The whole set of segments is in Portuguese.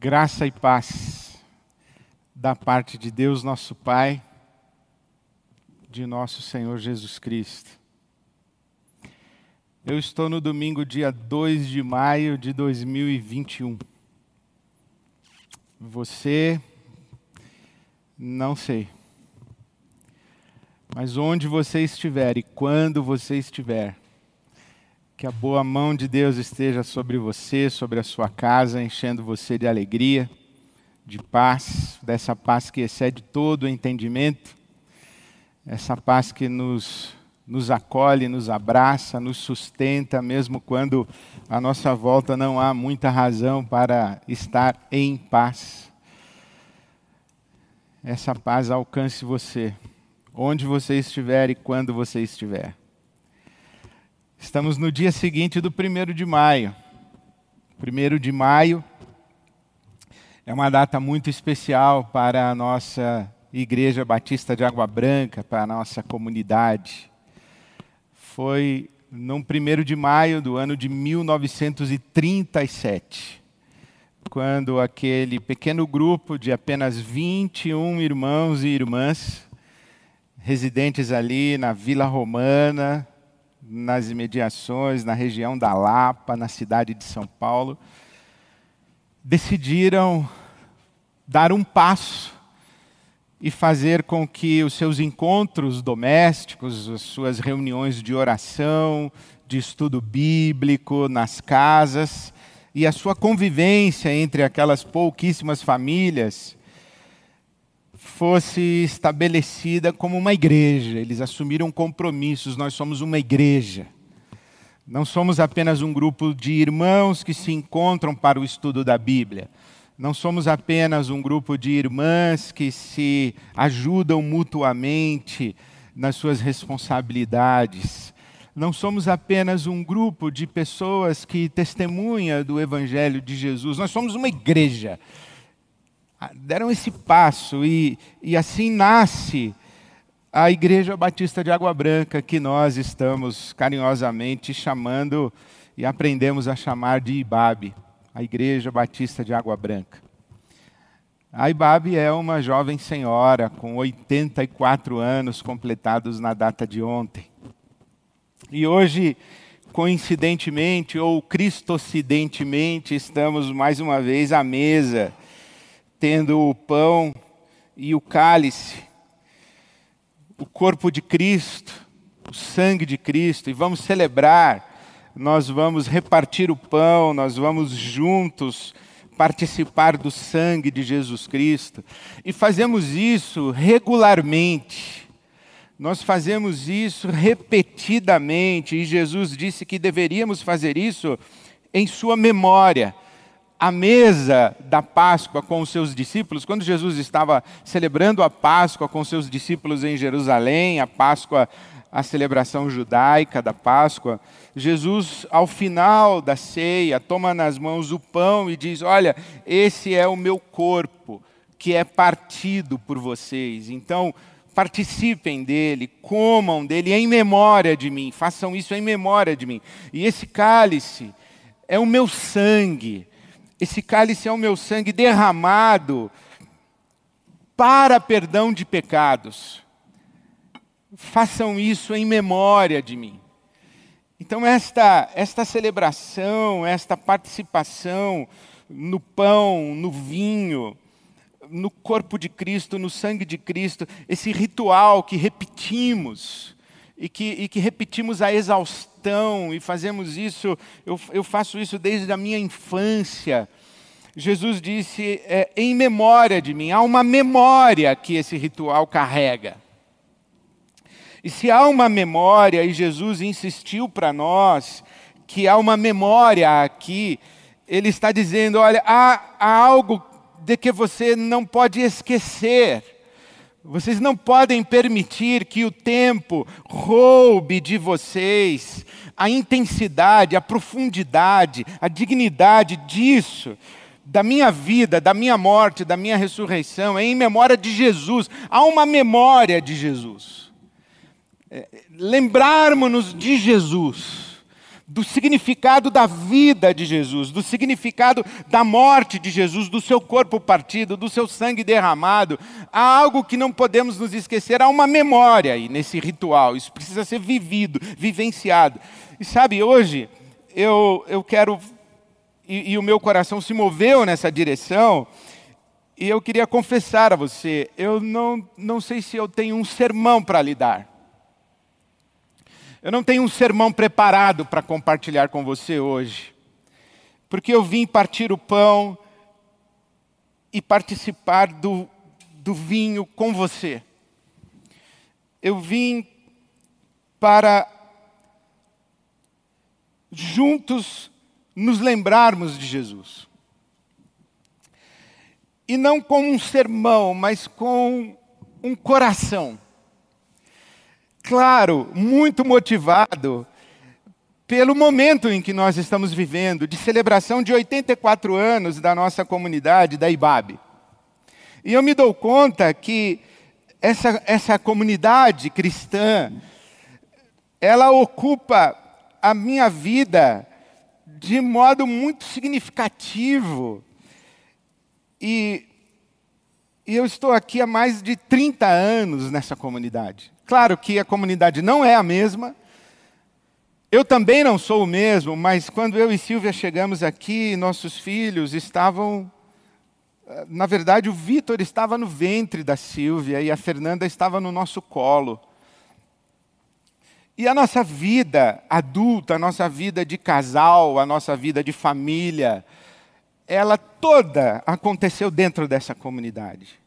Graça e paz da parte de Deus, nosso Pai, de nosso Senhor Jesus Cristo. Eu estou no domingo, dia 2 de maio de 2021. Você, não sei. Mas onde você estiver e quando você estiver, que a boa mão de Deus esteja sobre você, sobre a sua casa, enchendo você de alegria, de paz, dessa paz que excede todo o entendimento, essa paz que nos, nos acolhe, nos abraça, nos sustenta, mesmo quando à nossa volta não há muita razão para estar em paz. Essa paz alcance você, onde você estiver e quando você estiver. Estamos no dia seguinte do primeiro de maio. Primeiro de maio é uma data muito especial para a nossa Igreja Batista de Água Branca, para a nossa comunidade. Foi no primeiro de maio do ano de 1937, quando aquele pequeno grupo de apenas 21 irmãos e irmãs, residentes ali na Vila Romana, nas imediações, na região da Lapa, na cidade de São Paulo, decidiram dar um passo e fazer com que os seus encontros domésticos, as suas reuniões de oração, de estudo bíblico nas casas e a sua convivência entre aquelas pouquíssimas famílias fosse estabelecida como uma igreja. Eles assumiram compromissos, nós somos uma igreja. Não somos apenas um grupo de irmãos que se encontram para o estudo da Bíblia. Não somos apenas um grupo de irmãs que se ajudam mutuamente nas suas responsabilidades. Não somos apenas um grupo de pessoas que testemunha do Evangelho de Jesus. Nós somos uma igreja deram esse passo e, e assim nasce a Igreja Batista de Água Branca, que nós estamos carinhosamente chamando e aprendemos a chamar de IBAB, a Igreja Batista de Água Branca. A IBAB é uma jovem senhora com 84 anos completados na data de ontem. E hoje, coincidentemente ou cristocidentemente, estamos mais uma vez à mesa tendo o pão e o cálice, o corpo de Cristo, o sangue de Cristo, e vamos celebrar, nós vamos repartir o pão, nós vamos juntos participar do sangue de Jesus Cristo, e fazemos isso regularmente. Nós fazemos isso repetidamente, e Jesus disse que deveríamos fazer isso em sua memória à mesa da Páscoa com os seus discípulos, quando Jesus estava celebrando a Páscoa com os seus discípulos em Jerusalém, a Páscoa, a celebração judaica da Páscoa, Jesus, ao final da ceia, toma nas mãos o pão e diz: Olha, esse é o meu corpo que é partido por vocês. Então, participem dele, comam dele em memória de mim, façam isso em memória de mim. E esse cálice é o meu sangue esse cálice é o meu sangue derramado para perdão de pecados. Façam isso em memória de mim. Então, esta, esta celebração, esta participação no pão, no vinho, no corpo de Cristo, no sangue de Cristo, esse ritual que repetimos e que, e que repetimos a exaustão e fazemos isso, eu, eu faço isso desde a minha infância. Jesus disse, é, em memória de mim, há uma memória que esse ritual carrega. E se há uma memória, e Jesus insistiu para nós que há uma memória aqui, ele está dizendo: olha, há, há algo de que você não pode esquecer. Vocês não podem permitir que o tempo roube de vocês a intensidade, a profundidade, a dignidade disso. Da minha vida, da minha morte, da minha ressurreição, é em memória de Jesus. Há uma memória de Jesus. É, Lembrarmos-nos de Jesus do significado da vida de Jesus, do significado da morte de Jesus, do seu corpo partido, do seu sangue derramado. Há algo que não podemos nos esquecer, há uma memória aí nesse ritual, isso precisa ser vivido, vivenciado. E sabe, hoje eu, eu quero, e, e o meu coração se moveu nessa direção, e eu queria confessar a você, eu não, não sei se eu tenho um sermão para lhe dar. Eu não tenho um sermão preparado para compartilhar com você hoje, porque eu vim partir o pão e participar do, do vinho com você. Eu vim para juntos nos lembrarmos de Jesus. E não com um sermão, mas com um coração claro, muito motivado pelo momento em que nós estamos vivendo, de celebração de 84 anos da nossa comunidade, da IBAB. E eu me dou conta que essa, essa comunidade cristã, ela ocupa a minha vida de modo muito significativo. E, e eu estou aqui há mais de 30 anos nessa comunidade. Claro que a comunidade não é a mesma. Eu também não sou o mesmo, mas quando eu e Silvia chegamos aqui, nossos filhos estavam. Na verdade, o Vitor estava no ventre da Silvia e a Fernanda estava no nosso colo. E a nossa vida adulta, a nossa vida de casal, a nossa vida de família, ela toda aconteceu dentro dessa comunidade.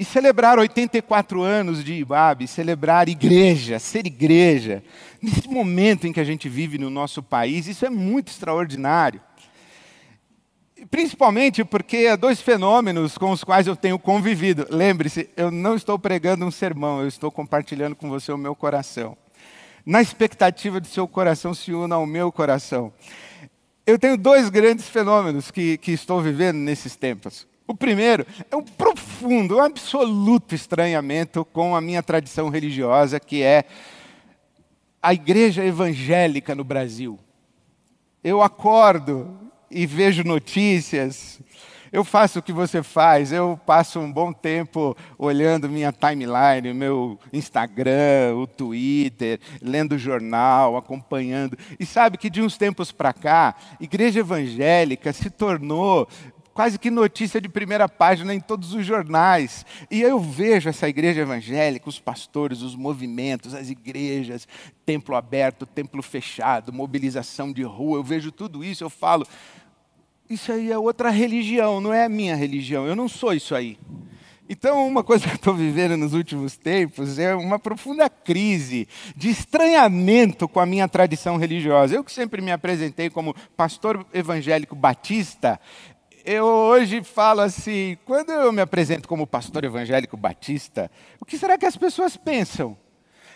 E celebrar 84 anos de Ibabe, celebrar igreja, ser igreja, nesse momento em que a gente vive no nosso país, isso é muito extraordinário. Principalmente porque há dois fenômenos com os quais eu tenho convivido. Lembre-se, eu não estou pregando um sermão, eu estou compartilhando com você o meu coração. Na expectativa de seu coração se una ao meu coração. Eu tenho dois grandes fenômenos que, que estou vivendo nesses tempos. O primeiro é um profundo, um absoluto estranhamento com a minha tradição religiosa, que é a igreja evangélica no Brasil. Eu acordo e vejo notícias, eu faço o que você faz, eu passo um bom tempo olhando minha timeline, meu Instagram, o Twitter, lendo jornal, acompanhando. E sabe que de uns tempos para cá, igreja evangélica se tornou quase que notícia de primeira página em todos os jornais. E eu vejo essa igreja evangélica, os pastores, os movimentos, as igrejas, templo aberto, templo fechado, mobilização de rua, eu vejo tudo isso, eu falo, isso aí é outra religião, não é a minha religião, eu não sou isso aí. Então, uma coisa que eu estou vivendo nos últimos tempos é uma profunda crise de estranhamento com a minha tradição religiosa. Eu que sempre me apresentei como pastor evangélico batista, eu hoje falo assim, quando eu me apresento como pastor evangélico batista, o que será que as pessoas pensam?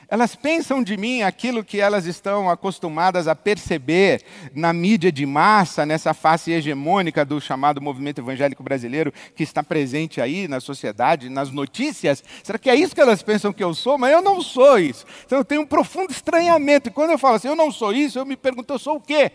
Elas pensam de mim aquilo que elas estão acostumadas a perceber na mídia de massa, nessa face hegemônica do chamado movimento evangélico brasileiro que está presente aí na sociedade, nas notícias. Será que é isso que elas pensam que eu sou? Mas eu não sou isso. Então eu tenho um profundo estranhamento. E quando eu falo assim, eu não sou isso, eu me pergunto, eu sou o quê?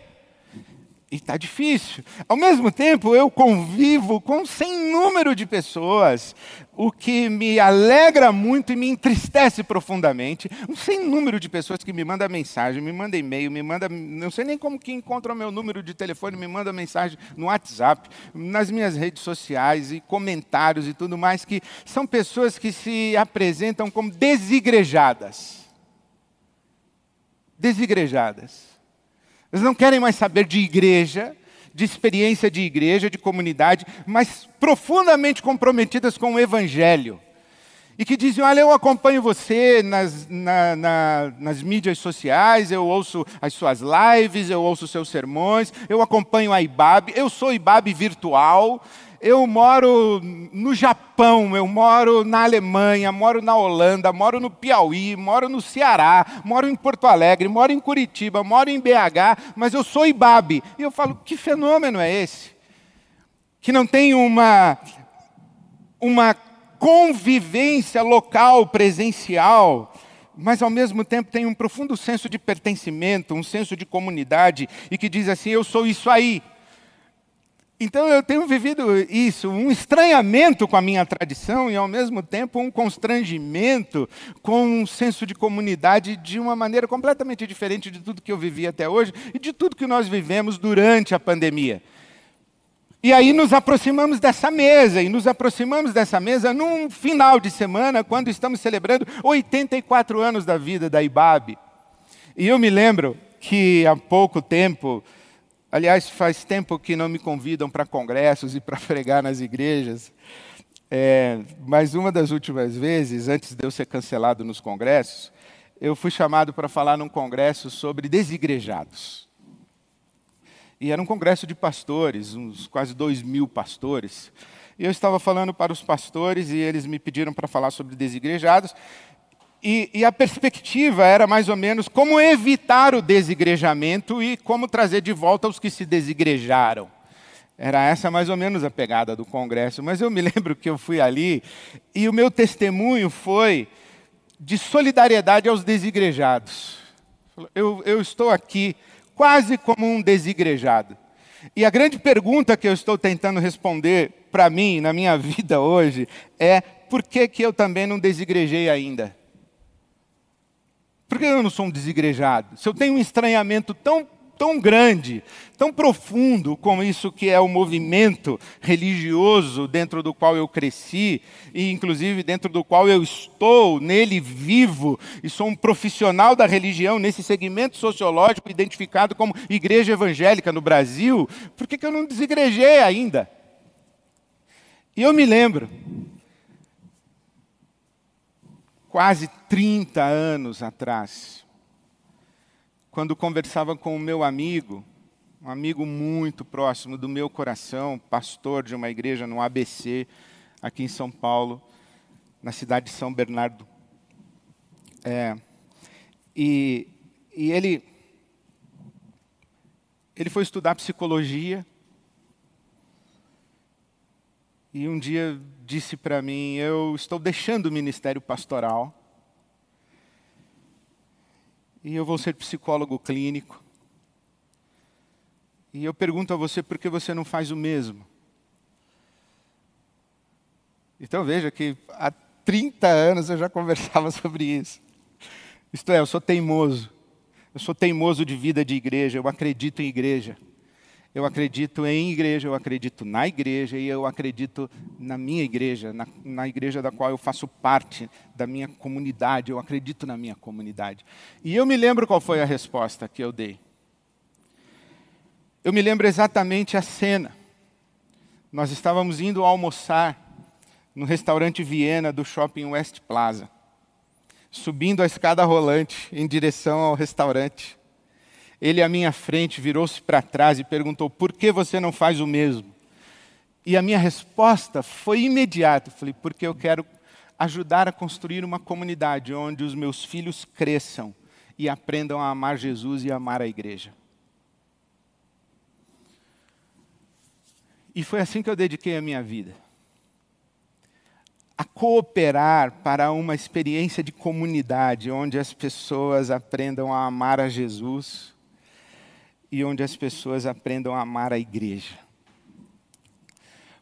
E está difícil. Ao mesmo tempo, eu convivo com sem número de pessoas, o que me alegra muito e me entristece profundamente. Um sem número de pessoas que me mandam mensagem, me mandam e-mail, me mandam. Não sei nem como que encontram meu número de telefone, me mandam mensagem no WhatsApp, nas minhas redes sociais e comentários e tudo mais, que são pessoas que se apresentam como desigrejadas. Desigrejadas eles não querem mais saber de igreja, de experiência de igreja, de comunidade, mas profundamente comprometidas com o Evangelho. E que dizem: Olha, eu acompanho você nas, na, na, nas mídias sociais, eu ouço as suas lives, eu ouço os seus sermões, eu acompanho a IBAB, eu sou IBAB virtual, eu moro no Japão, eu moro na Alemanha, moro na Holanda, moro no Piauí, moro no Ceará, moro em Porto Alegre, moro em Curitiba, moro em BH, mas eu sou Ibabe. E eu falo, que fenômeno é esse? Que não tem uma, uma convivência local, presencial, mas ao mesmo tempo tem um profundo senso de pertencimento, um senso de comunidade e que diz assim: eu sou isso aí. Então eu tenho vivido isso, um estranhamento com a minha tradição e ao mesmo tempo um constrangimento com um senso de comunidade de uma maneira completamente diferente de tudo que eu vivi até hoje e de tudo que nós vivemos durante a pandemia. E aí nos aproximamos dessa mesa, e nos aproximamos dessa mesa num final de semana, quando estamos celebrando 84 anos da vida da IBAB. E eu me lembro que há pouco tempo, aliás, faz tempo que não me convidam para congressos e para pregar nas igrejas, é, mas uma das últimas vezes, antes de eu ser cancelado nos congressos, eu fui chamado para falar num congresso sobre desigrejados. E era um congresso de pastores, uns quase dois mil pastores. E eu estava falando para os pastores e eles me pediram para falar sobre desigrejados. E, e, a perspectiva era mais ou menos como evitar o desigrejamento e como trazer de volta os que se desigrejaram. Era essa mais ou menos a pegada do congresso. Mas eu me lembro que eu fui ali e o meu testemunho foi de solidariedade aos desigrejados. Eu, eu estou aqui quase como um desigrejado. E a grande pergunta que eu estou tentando responder para mim, na minha vida hoje, é: por que, que eu também não desigrejei ainda? Por que eu não sou um desigrejado? Se eu tenho um estranhamento tão tão grande, tão profundo como isso que é o movimento religioso dentro do qual eu cresci, e inclusive dentro do qual eu estou, nele vivo, e sou um profissional da religião nesse segmento sociológico identificado como igreja evangélica no Brasil, por que, que eu não desigrejei ainda? E eu me lembro, quase 30 anos atrás, quando conversava com o meu amigo, um amigo muito próximo do meu coração, pastor de uma igreja no ABC, aqui em São Paulo, na cidade de São Bernardo. É, e, e ele, ele foi estudar psicologia. E um dia disse para mim: Eu estou deixando o ministério pastoral e eu vou ser psicólogo clínico. E eu pergunto a você por que você não faz o mesmo? Então veja que há 30 anos eu já conversava sobre isso. Isto é, eu sou teimoso. Eu sou teimoso de vida de igreja, eu acredito em igreja. Eu acredito em igreja, eu acredito na igreja e eu acredito na minha igreja, na, na, igreja da qual eu faço parte, da minha comunidade, eu acredito na minha comunidade. E eu me lembro qual foi a resposta que eu dei. Eu me lembro exatamente a cena. Nós estávamos indo almoçar no restaurante Viena do shopping West Plaza, subindo a escada rolante em direção ao restaurante. Ele à minha frente virou-se para trás e perguntou: Por que você não faz o mesmo? E a minha resposta foi imediata. falei: Porque eu quero ajudar a construir uma comunidade onde os meus filhos cresçam e aprendam a amar Jesus e amar a igreja. E foi assim que eu dediquei a minha vida. A cooperar para uma experiência de comunidade, onde as pessoas aprendam a amar a Jesus e onde as pessoas aprendam a amar a igreja.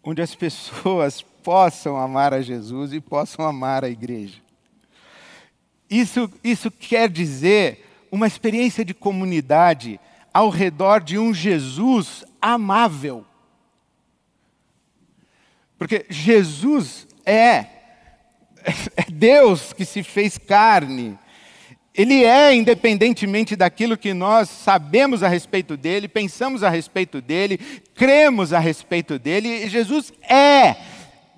Onde as pessoas possam amar a Jesus e possam amar a igreja. Isso, isso quer dizer uma experiência de comunidade ao redor de um Jesus amável. Porque Jesus é, é Deus que se fez carne ele é, independentemente daquilo que nós sabemos a respeito dele, pensamos a respeito dele, cremos a respeito dele, Jesus é,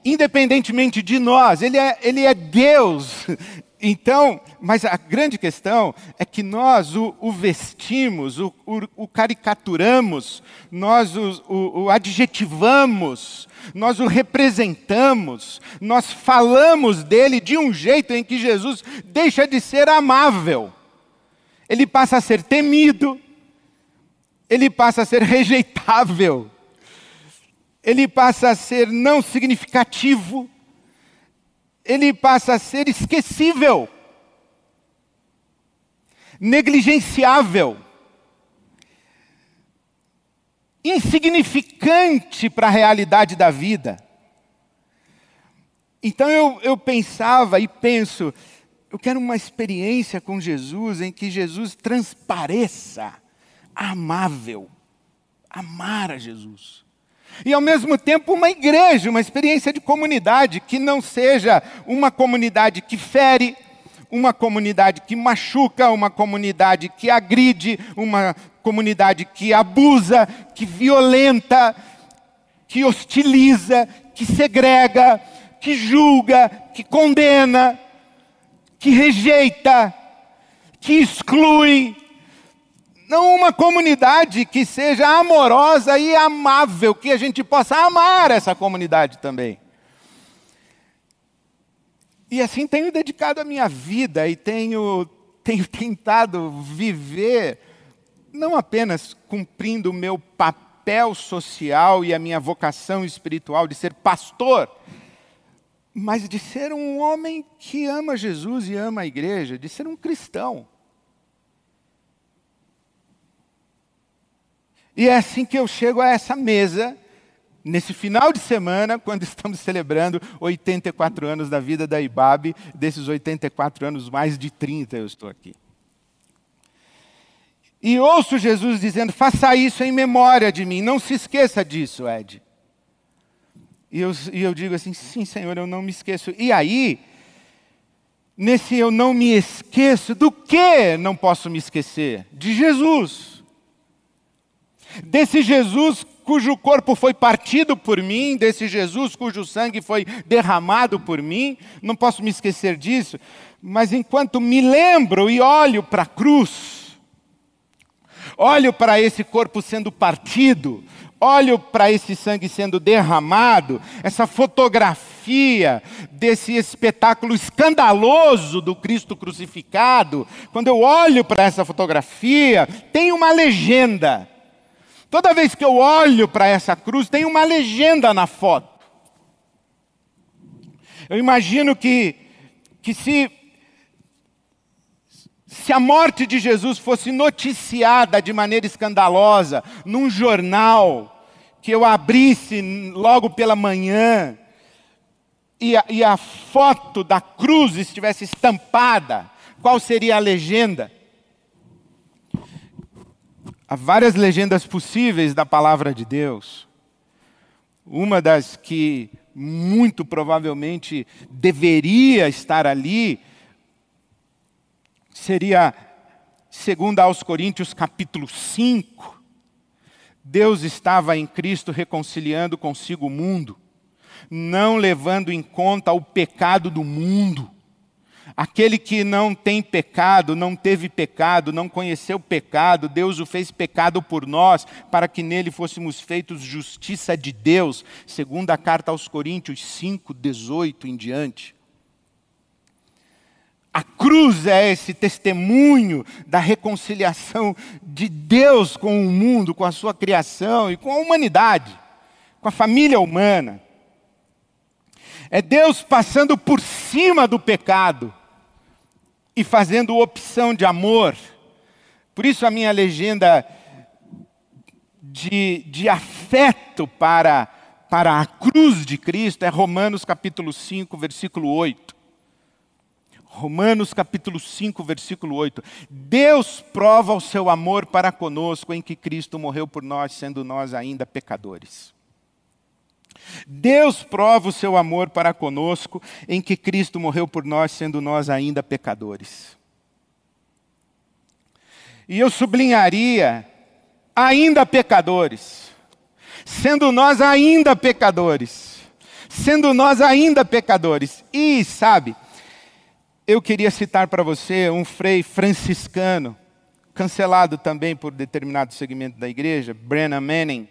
independentemente de nós, ele é, ele é Deus. Então, mas a grande questão é que nós o, o vestimos, o, o, o, caricaturamos, nós o, o adjetivamos, nós o representamos, nós falamos dele de um jeito em que Jesus deixa de ser amável. Ele passa a ser temido, ele passa a ser rejeitável, ele passa a ser não significativo, ele passa a ser esquecível. negligenciável, insignificante para a realidade da vida. Então eu, eu pensava e penso, eu quero uma experiência com Jesus em que Jesus transpareça amável, amar a Jesus. E ao mesmo tempo uma igreja, uma experiência de comunidade que não seja uma comunidade que fere, uma comunidade que machuca, uma comunidade que agride, uma comunidade que abusa, que violenta, que hostiliza, que segrega, que julga, que condena, que rejeita, que exclui. Não uma comunidade que seja amorosa e amável, que a gente possa amar essa comunidade também. E assim tenho dedicado a minha vida e tenho, tenho tentado viver, não apenas cumprindo o meu papel social e a minha vocação espiritual de ser pastor, mas de ser um homem que ama Jesus e ama a igreja, de ser um cristão. E é assim que eu chego a essa mesa, nesse final de semana, quando estamos celebrando 84 anos da vida da Ibabe, desses 84 anos, mais de 30 eu estou aqui. E ouço Jesus dizendo: faça isso em memória de mim, não se esqueça disso, Ed. E eu, e eu digo assim: sim, Senhor, eu não me esqueço. E aí, nesse eu não me esqueço, do que não posso me esquecer? De Jesus. Desse Jesus cujo corpo foi partido por mim, desse Jesus cujo sangue foi derramado por mim, não posso me esquecer disso, mas enquanto me lembro e olho para a cruz, olho para esse corpo sendo partido, olho para esse sangue sendo derramado, essa fotografia desse espetáculo escandaloso do Cristo crucificado, quando eu olho para essa fotografia, tem uma legenda. Toda vez que eu olho para essa cruz, tem uma legenda na foto. Eu imagino que, que se se a morte de Jesus fosse noticiada de maneira escandalosa num jornal, que eu abrisse logo pela manhã, e a, e a foto da cruz estivesse estampada, qual seria a legenda? Há várias legendas possíveis da palavra de Deus. Uma das que muito provavelmente deveria estar ali seria, segundo aos Coríntios capítulo 5, Deus estava em Cristo reconciliando consigo o mundo, não levando em conta o pecado do mundo. Aquele que não tem pecado, não teve pecado, não conheceu pecado, Deus o fez pecado por nós, para que nele fôssemos feitos justiça de Deus, segundo a carta aos Coríntios 5, 18 em diante. A cruz é esse testemunho da reconciliação de Deus com o mundo, com a sua criação e com a humanidade, com a família humana. É Deus passando por cima do pecado e fazendo opção de amor. Por isso a minha legenda de, de afeto para, para a cruz de Cristo é Romanos capítulo 5, versículo 8. Romanos capítulo 5, versículo 8. Deus prova o seu amor para conosco em que Cristo morreu por nós, sendo nós ainda pecadores. Deus prova o seu amor para conosco em que Cristo morreu por nós, sendo nós ainda pecadores. E eu sublinharia, ainda pecadores, sendo nós ainda pecadores, sendo nós ainda pecadores. E, sabe, eu queria citar para você um frei franciscano, cancelado também por determinado segmento da igreja, Brennan Manning.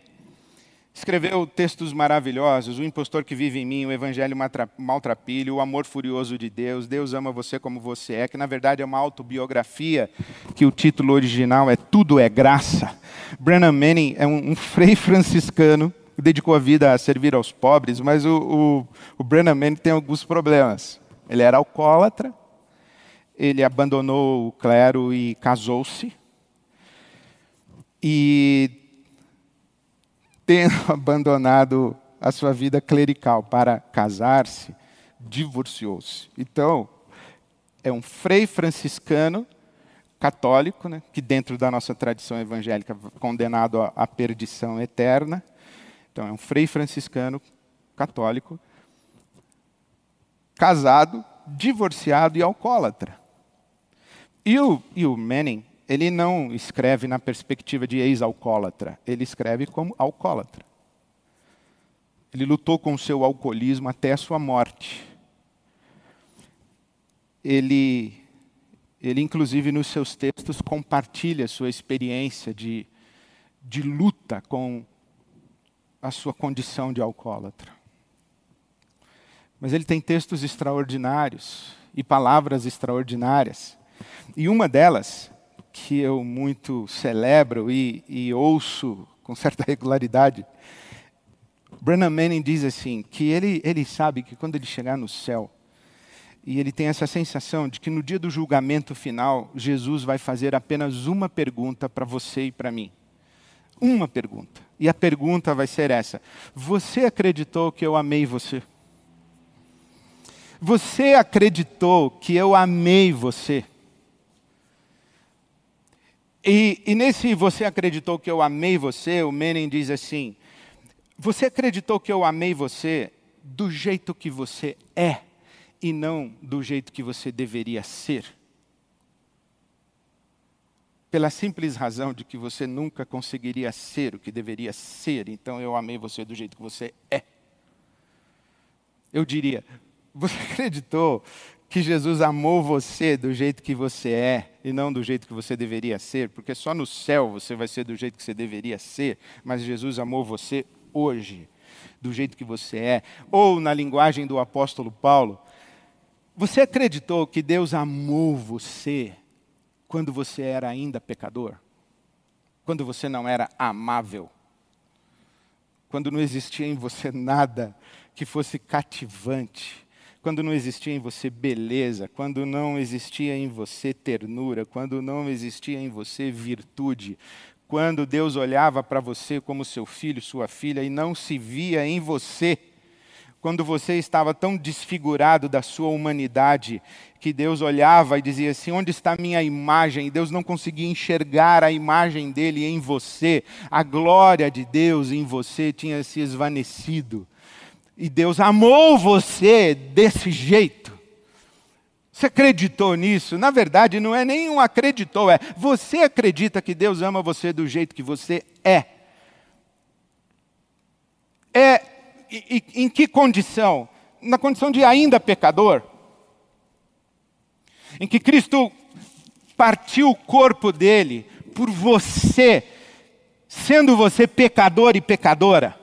Escreveu textos maravilhosos, O Impostor que Vive em Mim, O Evangelho Maltrapilho, O Amor Furioso de Deus, Deus Ama Você Como Você É, que na verdade é uma autobiografia, que o título original é Tudo é Graça. Brennan Manning é um, um frei franciscano que dedicou a vida a servir aos pobres, mas o, o, o Brennan Manning tem alguns problemas. Ele era alcoólatra, ele abandonou o clero e casou-se. E, tendo abandonado a sua vida clerical para casar-se, divorciou-se. Então, é um frei franciscano católico, né, que dentro da nossa tradição evangélica condenado à perdição eterna. Então é um frei franciscano católico, casado, divorciado e alcoólatra. E o, e o Manning, ele não escreve na perspectiva de ex-alcoólatra, ele escreve como alcoólatra. Ele lutou com o seu alcoolismo até a sua morte. Ele ele, inclusive, nos seus textos, compartilha sua experiência de, de luta com a sua condição de alcoólatra. Mas ele tem textos extraordinários e palavras extraordinárias. E uma delas, que eu muito celebro e, e ouço com certa regularidade, Brennan Manning diz assim: que ele, ele sabe que quando ele chegar no céu, e ele tem essa sensação de que no dia do julgamento final, Jesus vai fazer apenas uma pergunta para você e para mim. Uma pergunta. E a pergunta vai ser essa: Você acreditou que eu amei você? Você acreditou que eu amei você? E, e, nesse você acreditou que eu amei você, o Menem diz assim: Você acreditou que eu amei você do jeito que você é? e não do jeito que você deveria ser. Pela simples razão de que você nunca conseguiria ser o que deveria ser, então eu amei você do jeito que você é. Eu diria, você acreditou que Jesus amou você do jeito que você é e não do jeito que você deveria ser? Porque só no céu você vai ser do jeito que você deveria ser, mas Jesus amou você hoje, do jeito que você é. Ou, na linguagem do apóstolo Paulo, você acreditou que Deus amou você quando você era ainda pecador? Quando você não era amável? Quando não existia em você nada que fosse cativante? Quando não existia em você beleza? Quando não existia em você ternura? Quando não existia em você virtude? Quando Deus olhava para você como seu filho, sua filha e não se via em você? quando você estava tão desfigurado da sua humanidade, que Deus olhava e dizia assim: onde está minha imagem? E Deus não conseguia enxergar a imagem dele em você, a glória de Deus em você tinha se esvanecido. E Deus amou você desse jeito. Você acreditou nisso? Na verdade, não é nenhum acreditou, é você acredita que Deus ama você do jeito que você é. É e, em que condição? Na condição de ainda pecador. Em que Cristo partiu o corpo dele por você, sendo você pecador e pecadora.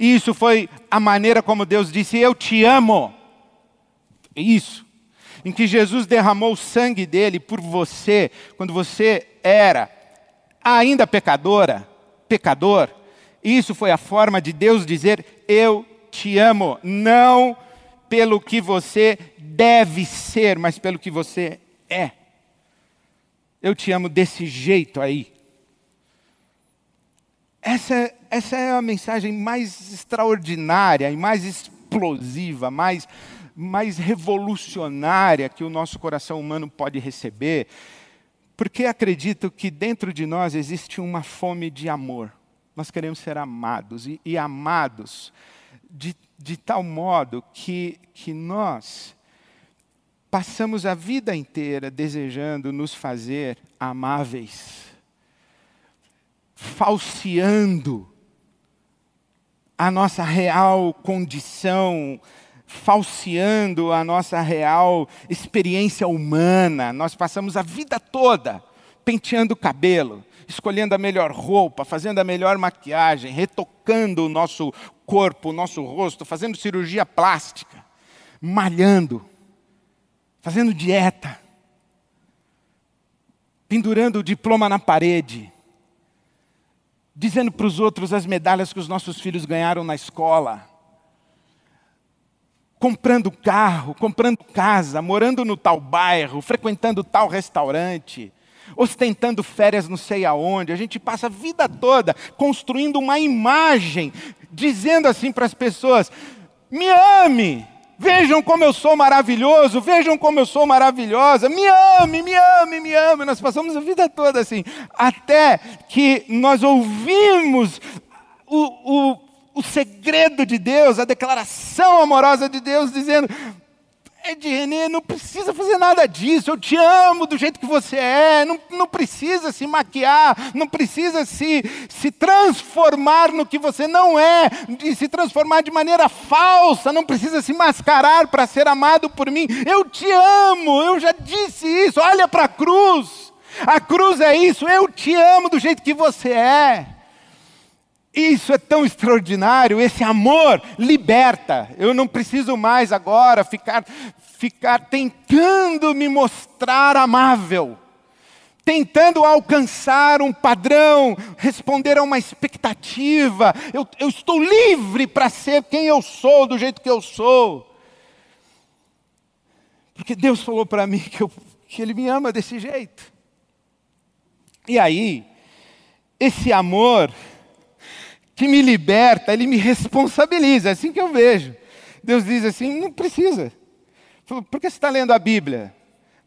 E isso foi a maneira como Deus disse: Eu te amo. Isso. Em que Jesus derramou o sangue dele por você, quando você era ainda pecadora, pecador. Isso foi a forma de Deus dizer: Eu te amo. Não pelo que você deve ser, mas pelo que você é. Eu te amo desse jeito aí. Essa, essa é a mensagem mais extraordinária e mais explosiva, mais, mais revolucionária que o nosso coração humano pode receber, porque acredito que dentro de nós existe uma fome de amor. Nós queremos ser amados e, e amados de, de tal modo que, que nós passamos a vida inteira desejando nos fazer amáveis, falseando a nossa real condição, falseando a nossa real experiência humana. Nós passamos a vida toda penteando o cabelo, escolhendo a melhor roupa, fazendo a melhor maquiagem, retocando o nosso corpo, o nosso rosto, fazendo cirurgia plástica, malhando, fazendo dieta, pendurando o diploma na parede, dizendo para os outros as medalhas que os nossos filhos ganharam na escola, comprando carro, comprando casa, morando no tal bairro, frequentando tal restaurante, ostentando férias não sei aonde. A gente passa a vida toda construindo uma imagem, dizendo assim para as pessoas: me ame, Vejam como eu sou maravilhoso, vejam como eu sou maravilhosa, me ame, me ame, me ame. Nós passamos a vida toda assim, até que nós ouvimos o, o, o segredo de Deus, a declaração amorosa de Deus, dizendo: Ed Renê, não precisa fazer nada disso, eu te amo do jeito que você é, não, não precisa se maquiar, não precisa se, se transformar no que você não é, de se transformar de maneira falsa, não precisa se mascarar para ser amado por mim. Eu te amo, eu já disse isso, olha para a cruz, a cruz é isso, eu te amo do jeito que você é. Isso é tão extraordinário, esse amor liberta. Eu não preciso mais agora ficar, ficar tentando me mostrar amável, tentando alcançar um padrão, responder a uma expectativa. Eu, eu estou livre para ser quem eu sou, do jeito que eu sou. Porque Deus falou para mim que, eu, que Ele me ama desse jeito. E aí, esse amor que me liberta, ele me responsabiliza, é assim que eu vejo. Deus diz assim: não precisa. Por que você está lendo a Bíblia?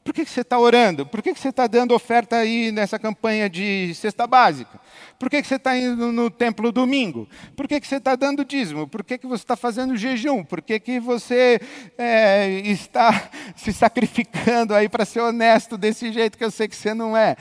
Por que você está orando? Por que você está dando oferta aí nessa campanha de cesta básica? Por que você está indo no templo domingo? Por que você está dando dízimo? Por que você está fazendo jejum? Por que você é, está se sacrificando aí para ser honesto desse jeito que eu sei que você não é?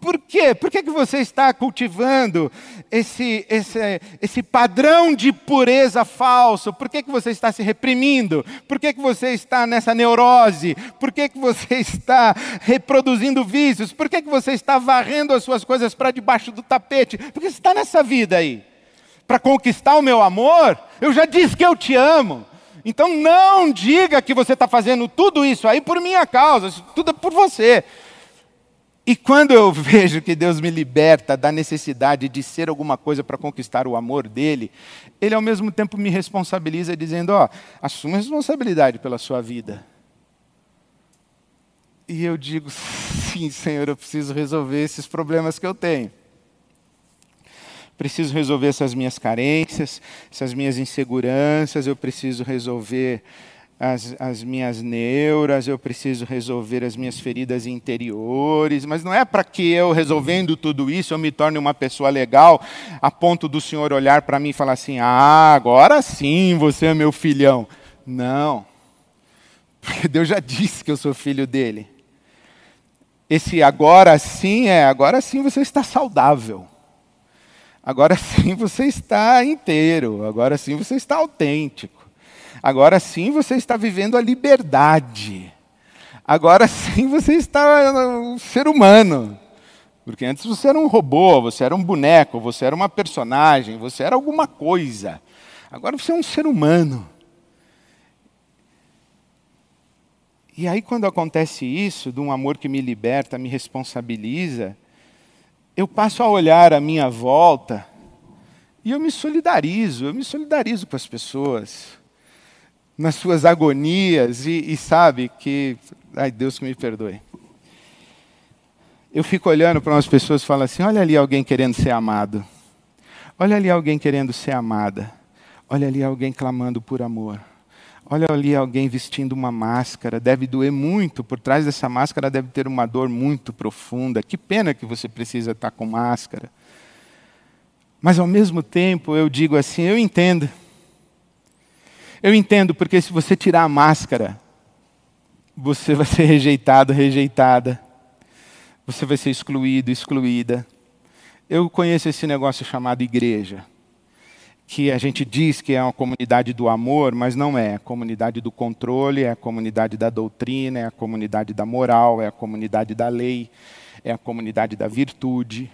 Por, quê? Por que, que você está cultivando esse, esse, esse padrão de pureza falso? Por que, que você está se reprimindo? Por que, que você está nessa neurose? Por que, que você está reproduzindo vícios? Por que, que você está varrendo as suas coisas para debaixo do tapete? Por que você está nessa vida aí? Para conquistar o meu amor? Eu já disse que eu te amo. Então não diga que você está fazendo tudo isso aí por minha causa, tudo é por você. E quando eu vejo que Deus me liberta da necessidade de ser alguma coisa para conquistar o amor dele, ele ao mesmo tempo me responsabiliza dizendo: Ó, oh, assuma responsabilidade pela sua vida. E eu digo: Sim, Senhor, eu preciso resolver esses problemas que eu tenho. Preciso resolver essas minhas carências, essas minhas inseguranças, eu preciso resolver as, as minhas neuras, eu preciso resolver as minhas feridas interiores, mas não é para que eu, resolvendo tudo isso, eu me torne uma pessoa legal, a ponto do Senhor olhar para mim e falar assim: ah, agora sim você é meu filhão. Não, porque Deus já disse que eu sou filho dele. Esse agora sim é, agora sim você está saudável. Agora sim você está inteiro, agora sim você está autêntico. Agora sim você está vivendo a liberdade. Agora sim você está um ser humano. Porque antes você era um robô, você era um boneco, você era uma personagem, você era alguma coisa. Agora você é um ser humano. E aí, quando acontece isso, de um amor que me liberta, me responsabiliza, eu passo a olhar à minha volta e eu me solidarizo, eu me solidarizo com as pessoas nas suas agonias e, e sabe que, ai Deus que me perdoe. Eu fico olhando para umas pessoas e falo assim: olha ali alguém querendo ser amado. Olha ali alguém querendo ser amada. Olha ali alguém clamando por amor. Olha ali alguém vestindo uma máscara. Deve doer muito. Por trás dessa máscara deve ter uma dor muito profunda. Que pena que você precisa estar com máscara. Mas ao mesmo tempo eu digo assim: eu entendo. Eu entendo, porque se você tirar a máscara, você vai ser rejeitado, rejeitada. Você vai ser excluído, excluída. Eu conheço esse negócio chamado igreja, que a gente diz que é uma comunidade do amor, mas não é. É a comunidade do controle, é a comunidade da doutrina, é a comunidade da moral, é a comunidade da lei, é a comunidade da virtude.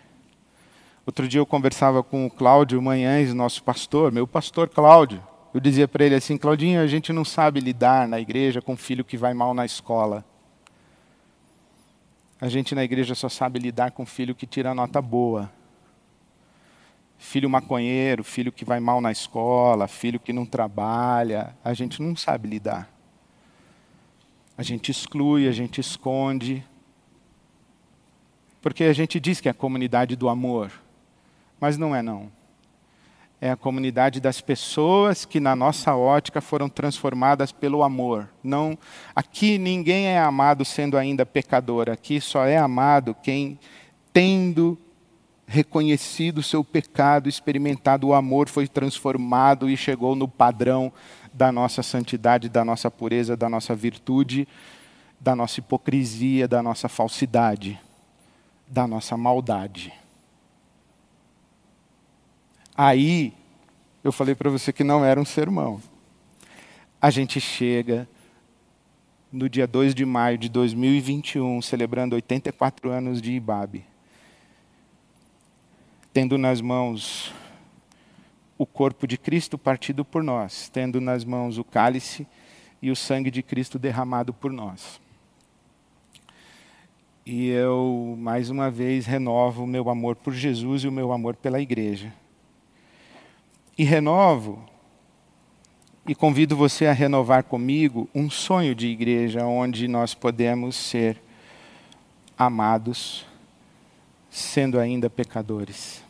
Outro dia eu conversava com o Cláudio Manhães, nosso pastor, meu pastor Cláudio. Eu dizia para ele assim, Claudinho, a gente não sabe lidar na igreja com um filho que vai mal na escola. A gente na igreja só sabe lidar com filho que tira nota boa. filho maconheiro, filho que vai mal na escola, filho que não trabalha, a gente não sabe lidar. A gente exclui, a gente esconde. Porque a gente diz que é a comunidade do amor, mas não é não. É a comunidade das pessoas que na nossa ótica foram transformadas pelo amor. Não, aqui ninguém é amado sendo ainda pecador, aqui só é amado quem tendo reconhecido o seu pecado, experimentado o amor, foi transformado e chegou no padrão da nossa santidade, da nossa pureza, da nossa virtude, da nossa hipocrisia, da nossa falsidade, da nossa maldade. Aí, eu falei para você que não era um sermão. A gente chega no dia 2 de maio de 2021, celebrando 84 anos de Ibabe, tendo nas mãos o corpo de Cristo partido por nós, tendo nas mãos o cálice e o sangue de Cristo derramado por nós. E eu, mais uma vez, renovo o meu amor por Jesus e o meu amor pela igreja. E renovo, e convido você a renovar comigo, um sonho de igreja onde nós podemos ser amados, sendo ainda pecadores.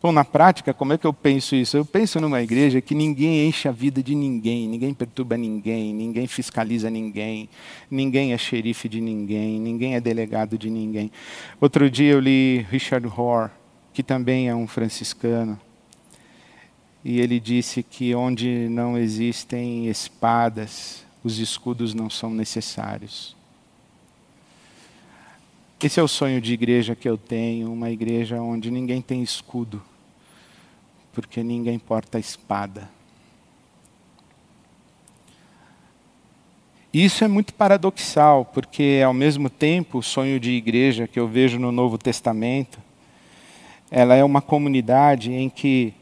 Bom, na prática, como é que eu penso isso? Eu penso numa igreja que ninguém enche a vida de ninguém, ninguém perturba ninguém, ninguém fiscaliza ninguém, ninguém é xerife de ninguém, ninguém é delegado de ninguém. Outro dia eu li Richard Rohr, que também é um franciscano, e ele disse que onde não existem espadas, os escudos não são necessários. Esse é o sonho de igreja que eu tenho, uma igreja onde ninguém tem escudo, porque ninguém porta espada. Isso é muito paradoxal, porque ao mesmo tempo o sonho de igreja que eu vejo no Novo Testamento, ela é uma comunidade em que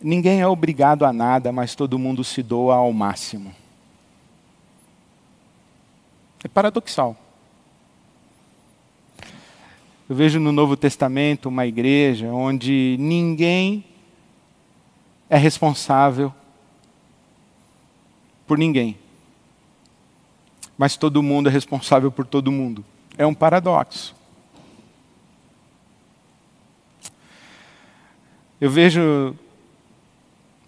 ninguém é obrigado a nada, mas todo mundo se doa ao máximo. É paradoxal. Eu vejo no Novo Testamento uma igreja onde ninguém é responsável por ninguém, mas todo mundo é responsável por todo mundo. É um paradoxo. Eu vejo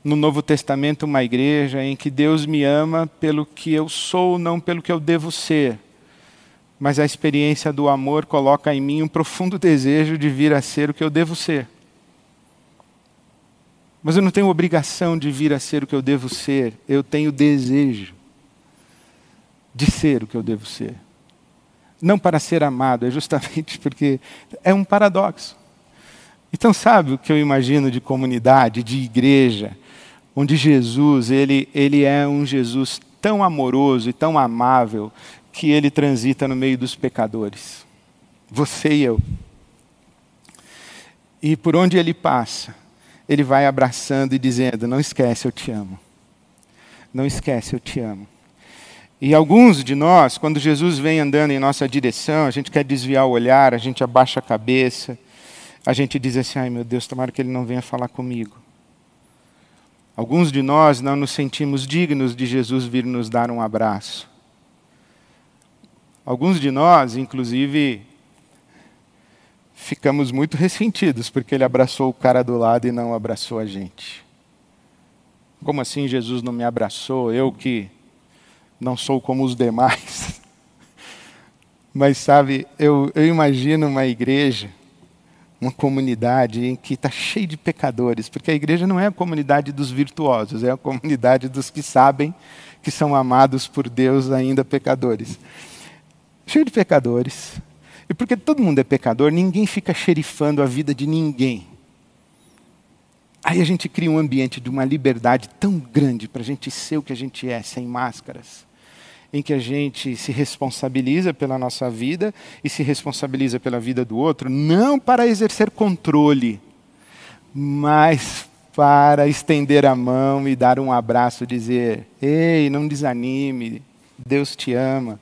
no Novo Testamento uma igreja em que Deus me ama pelo que eu sou, não pelo que eu devo ser mas a experiência do amor coloca em mim um profundo desejo de vir a ser o que eu devo ser. Mas eu não tenho obrigação de vir a ser o que eu devo ser, eu tenho desejo de ser o que eu devo ser. Não para ser amado, é justamente porque é um paradoxo. Então, sabe o que eu imagino de comunidade, de igreja, onde Jesus, ele, ele é um Jesus tão amoroso e tão amável, que ele transita no meio dos pecadores. Você e eu. E por onde ele passa, ele vai abraçando e dizendo: Não esquece, eu te amo. Não esquece, eu te amo. E alguns de nós, quando Jesus vem andando em nossa direção, a gente quer desviar o olhar, a gente abaixa a cabeça, a gente diz assim: ai meu Deus, tomara que ele não venha falar comigo. Alguns de nós não nos sentimos dignos de Jesus vir nos dar um abraço. Alguns de nós, inclusive, ficamos muito ressentidos porque ele abraçou o cara do lado e não abraçou a gente. Como assim Jesus não me abraçou? Eu que não sou como os demais. Mas sabe, eu, eu imagino uma igreja, uma comunidade em que está cheio de pecadores, porque a igreja não é a comunidade dos virtuosos, é a comunidade dos que sabem que são amados por Deus ainda pecadores cheio de pecadores. E porque todo mundo é pecador, ninguém fica xerifando a vida de ninguém. Aí a gente cria um ambiente de uma liberdade tão grande para a gente ser o que a gente é, sem máscaras, em que a gente se responsabiliza pela nossa vida e se responsabiliza pela vida do outro, não para exercer controle, mas para estender a mão e dar um abraço, dizer: Ei, não desanime, Deus te ama.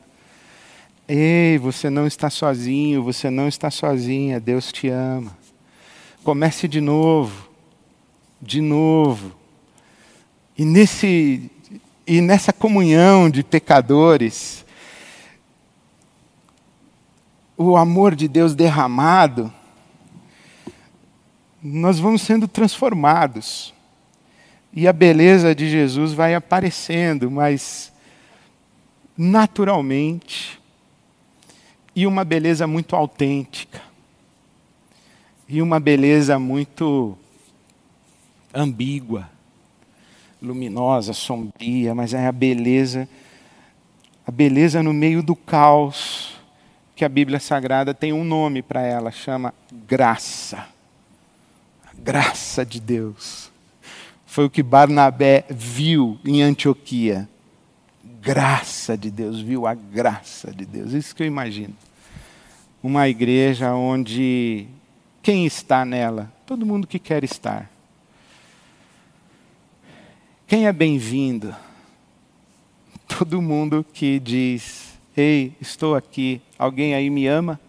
Ei, você não está sozinho, você não está sozinha, Deus te ama. Comece de novo, de novo. E, nesse, e nessa comunhão de pecadores, o amor de Deus derramado, nós vamos sendo transformados. E a beleza de Jesus vai aparecendo, mas naturalmente, e uma beleza muito autêntica, e uma beleza muito ambígua, luminosa, sombria, mas é a beleza, a beleza no meio do caos, que a Bíblia Sagrada tem um nome para ela, chama graça. A graça de Deus. Foi o que Barnabé viu em Antioquia. Graça de Deus, viu a graça de Deus. Isso que eu imagino. Uma igreja onde quem está nela? Todo mundo que quer estar. Quem é bem-vindo? Todo mundo que diz: Ei, estou aqui, alguém aí me ama?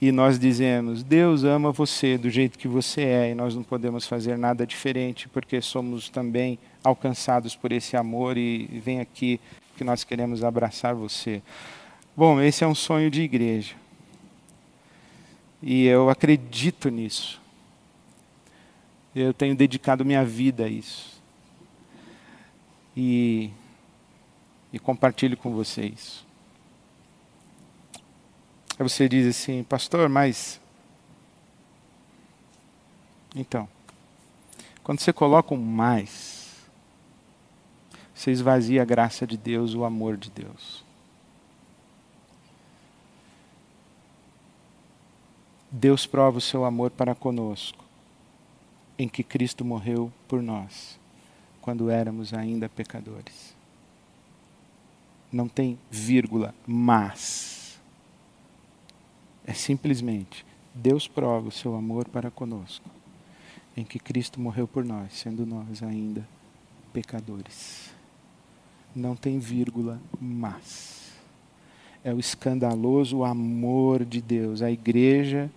E nós dizemos: Deus ama você do jeito que você é, e nós não podemos fazer nada diferente, porque somos também alcançados por esse amor, e vem aqui que nós queremos abraçar você. Bom, esse é um sonho de igreja. E eu acredito nisso. Eu tenho dedicado minha vida a isso. E e compartilho com vocês. Aí você diz assim, pastor, mas. Então, quando você coloca um mais, você esvazia a graça de Deus, o amor de Deus. Deus prova o seu amor para conosco, em que Cristo morreu por nós, quando éramos ainda pecadores não tem vírgula, mas. É simplesmente Deus prova o seu amor para conosco, em que Cristo morreu por nós, sendo nós ainda pecadores. Não tem vírgula, mas. É o escandaloso amor de Deus. A igreja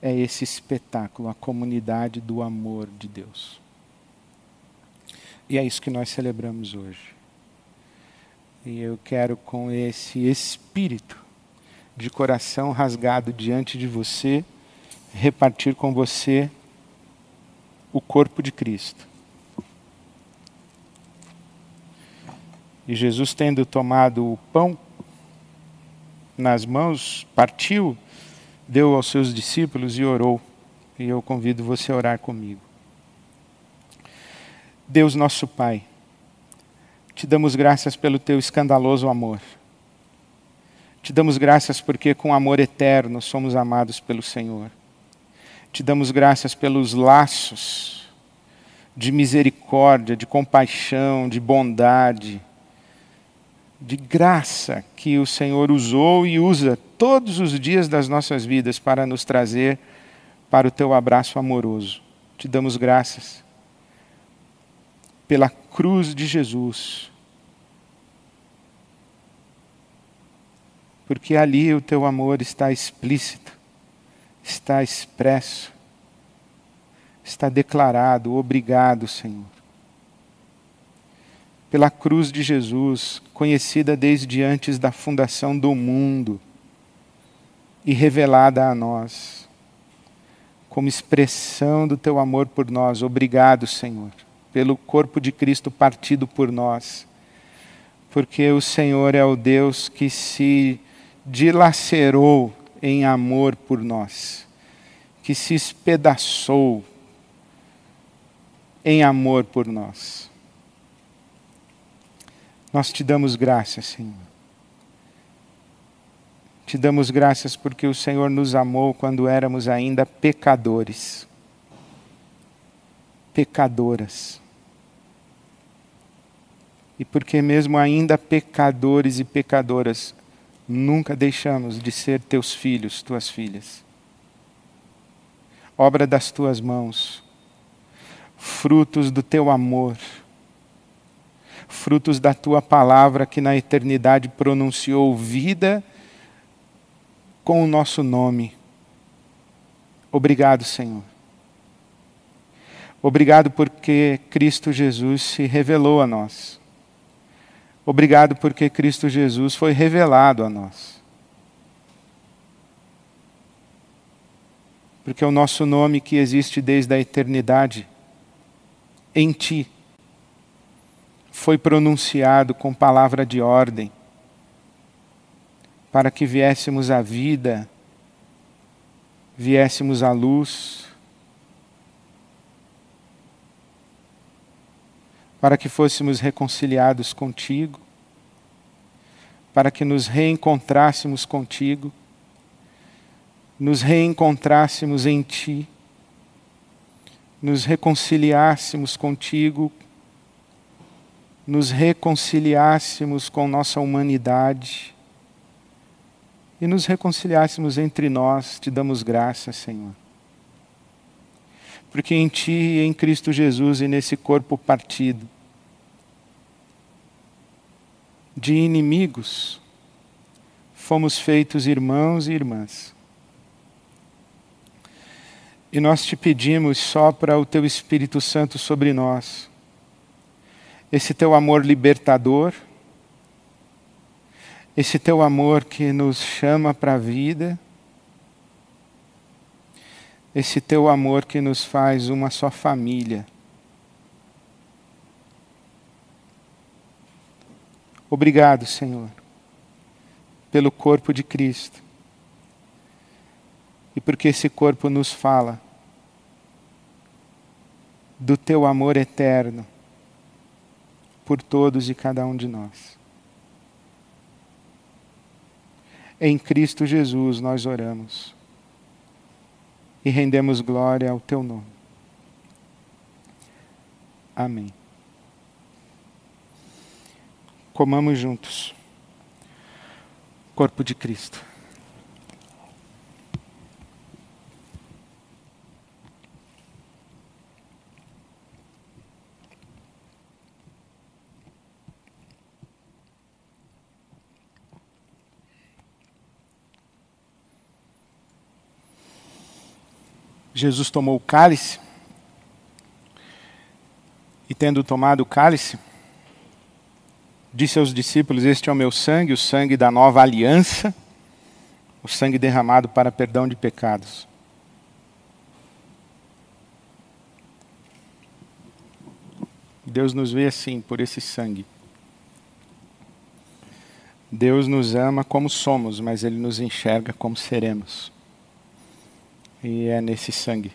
é esse espetáculo, a comunidade do amor de Deus. E é isso que nós celebramos hoje. E eu quero, com esse espírito de coração rasgado diante de você, repartir com você o corpo de Cristo. E Jesus, tendo tomado o pão nas mãos, partiu, deu aos seus discípulos e orou. E eu convido você a orar comigo. Deus nosso Pai, te damos graças pelo teu escandaloso amor. Te damos graças porque, com amor eterno, somos amados pelo Senhor. Te damos graças pelos laços de misericórdia, de compaixão, de bondade, de graça que o Senhor usou e usa todos os dias das nossas vidas para nos trazer para o teu abraço amoroso. Te damos graças pela cruz de Jesus. Porque ali o teu amor está explícito, está expresso, está declarado. Obrigado, Senhor. Pela cruz de Jesus, conhecida desde antes da fundação do mundo e revelada a nós, como expressão do teu amor por nós. Obrigado, Senhor pelo corpo de Cristo partido por nós. Porque o Senhor é o Deus que se dilacerou em amor por nós, que se espedaçou em amor por nós. Nós te damos graças, Senhor. Te damos graças porque o Senhor nos amou quando éramos ainda pecadores pecadoras. E porque, mesmo ainda pecadores e pecadoras, nunca deixamos de ser teus filhos, tuas filhas. Obra das tuas mãos, frutos do teu amor, frutos da tua palavra que na eternidade pronunciou vida com o nosso nome Obrigado, Senhor. Obrigado porque Cristo Jesus se revelou a nós. Obrigado porque Cristo Jesus foi revelado a nós. Porque o nosso nome que existe desde a eternidade em Ti foi pronunciado com palavra de ordem para que viéssemos à vida, viéssemos à luz, para que fôssemos reconciliados contigo, para que nos reencontrássemos contigo, nos reencontrássemos em Ti, nos reconciliássemos contigo, nos reconciliássemos com nossa humanidade e nos reconciliássemos entre nós, te damos graça, Senhor. Porque em Ti em Cristo Jesus e nesse corpo partido, de inimigos, fomos feitos irmãos e irmãs. E nós te pedimos, sopra o Teu Espírito Santo sobre nós, esse Teu amor libertador, esse teu amor que nos chama para a vida, esse teu amor que nos faz uma só família. Obrigado, Senhor, pelo corpo de Cristo. E porque esse corpo nos fala do teu amor eterno por todos e cada um de nós. Em Cristo Jesus nós oramos e rendemos glória ao teu nome. Amém. Comamos juntos. Corpo de Cristo. Jesus tomou o cálice e, tendo tomado o cálice, disse aos discípulos: Este é o meu sangue, o sangue da nova aliança, o sangue derramado para perdão de pecados. Deus nos vê assim, por esse sangue. Deus nos ama como somos, mas Ele nos enxerga como seremos. E é nesse sangue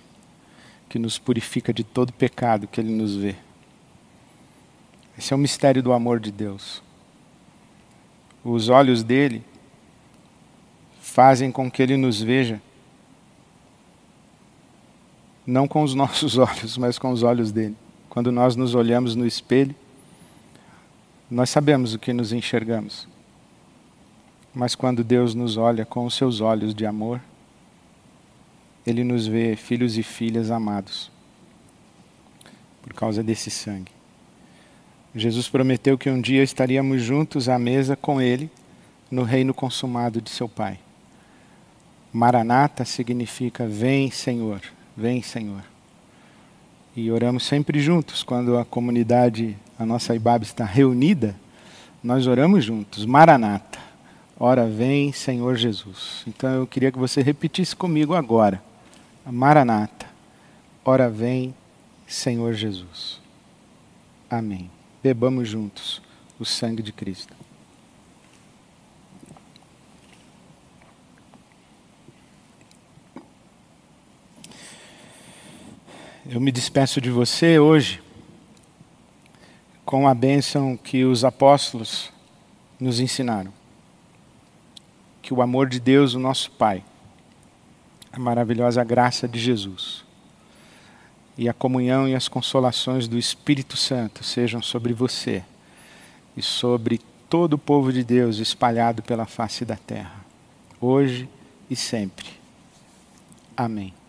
que nos purifica de todo pecado que Ele nos vê. Esse é o mistério do amor de Deus. Os olhos dele fazem com que Ele nos veja, não com os nossos olhos, mas com os olhos dele. Quando nós nos olhamos no espelho, nós sabemos o que nos enxergamos. Mas quando Deus nos olha com os seus olhos de amor, ele nos vê filhos e filhas amados por causa desse sangue. Jesus prometeu que um dia estaríamos juntos à mesa com Ele no reino consumado de seu Pai. Maranata significa vem, Senhor, vem, Senhor. E oramos sempre juntos quando a comunidade, a nossa IBAB está reunida, nós oramos juntos. Maranata. Ora, vem, Senhor Jesus. Então eu queria que você repetisse comigo agora. Maranata, ora vem, Senhor Jesus. Amém. Bebamos juntos o sangue de Cristo. Eu me despeço de você hoje com a bênção que os apóstolos nos ensinaram. Que o amor de Deus, o nosso Pai, a maravilhosa graça de Jesus e a comunhão e as consolações do Espírito Santo sejam sobre você e sobre todo o povo de Deus espalhado pela face da terra, hoje e sempre. Amém.